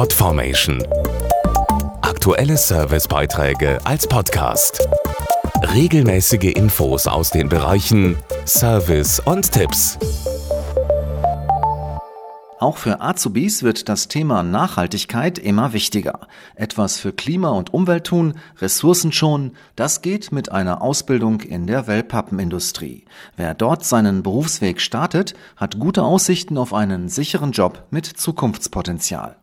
Podformation. Aktuelle Servicebeiträge als Podcast. Regelmäßige Infos aus den Bereichen Service und Tipps. Auch für Azubis wird das Thema Nachhaltigkeit immer wichtiger. Etwas für Klima und Umwelt tun, Ressourcen schonen, das geht mit einer Ausbildung in der Wellpappenindustrie. Wer dort seinen Berufsweg startet, hat gute Aussichten auf einen sicheren Job mit Zukunftspotenzial.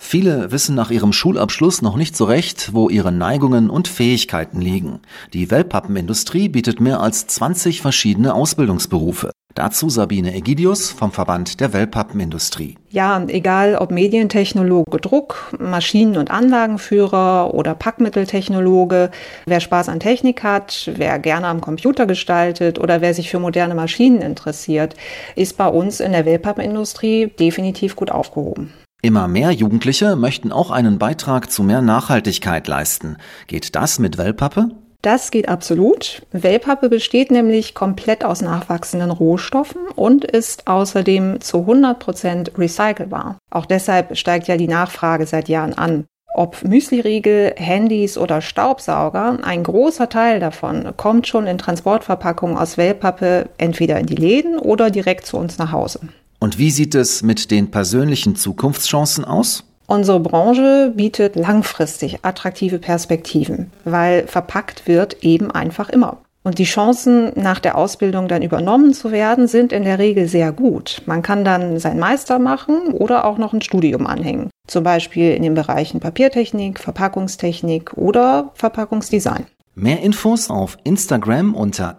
Viele wissen nach ihrem Schulabschluss noch nicht so recht, wo ihre Neigungen und Fähigkeiten liegen. Die Wellpappenindustrie bietet mehr als 20 verschiedene Ausbildungsberufe. Dazu Sabine Egidius vom Verband der Wellpappenindustrie. Ja, egal ob Medientechnologe, Druck, Maschinen- und Anlagenführer oder Packmitteltechnologe, wer Spaß an Technik hat, wer gerne am Computer gestaltet oder wer sich für moderne Maschinen interessiert, ist bei uns in der Wellpappenindustrie definitiv gut aufgehoben. Immer mehr Jugendliche möchten auch einen Beitrag zu mehr Nachhaltigkeit leisten. Geht das mit Wellpappe? Das geht absolut. Wellpappe besteht nämlich komplett aus nachwachsenden Rohstoffen und ist außerdem zu 100 Prozent recycelbar. Auch deshalb steigt ja die Nachfrage seit Jahren an. Ob Müsliriegel, Handys oder Staubsauger, ein großer Teil davon kommt schon in Transportverpackungen aus Wellpappe entweder in die Läden oder direkt zu uns nach Hause. Und wie sieht es mit den persönlichen Zukunftschancen aus? Unsere Branche bietet langfristig attraktive Perspektiven, weil verpackt wird eben einfach immer. Und die Chancen, nach der Ausbildung dann übernommen zu werden, sind in der Regel sehr gut. Man kann dann sein Meister machen oder auch noch ein Studium anhängen. Zum Beispiel in den Bereichen Papiertechnik, Verpackungstechnik oder Verpackungsdesign. Mehr Infos auf Instagram unter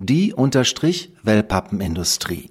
die-wellpappenindustrie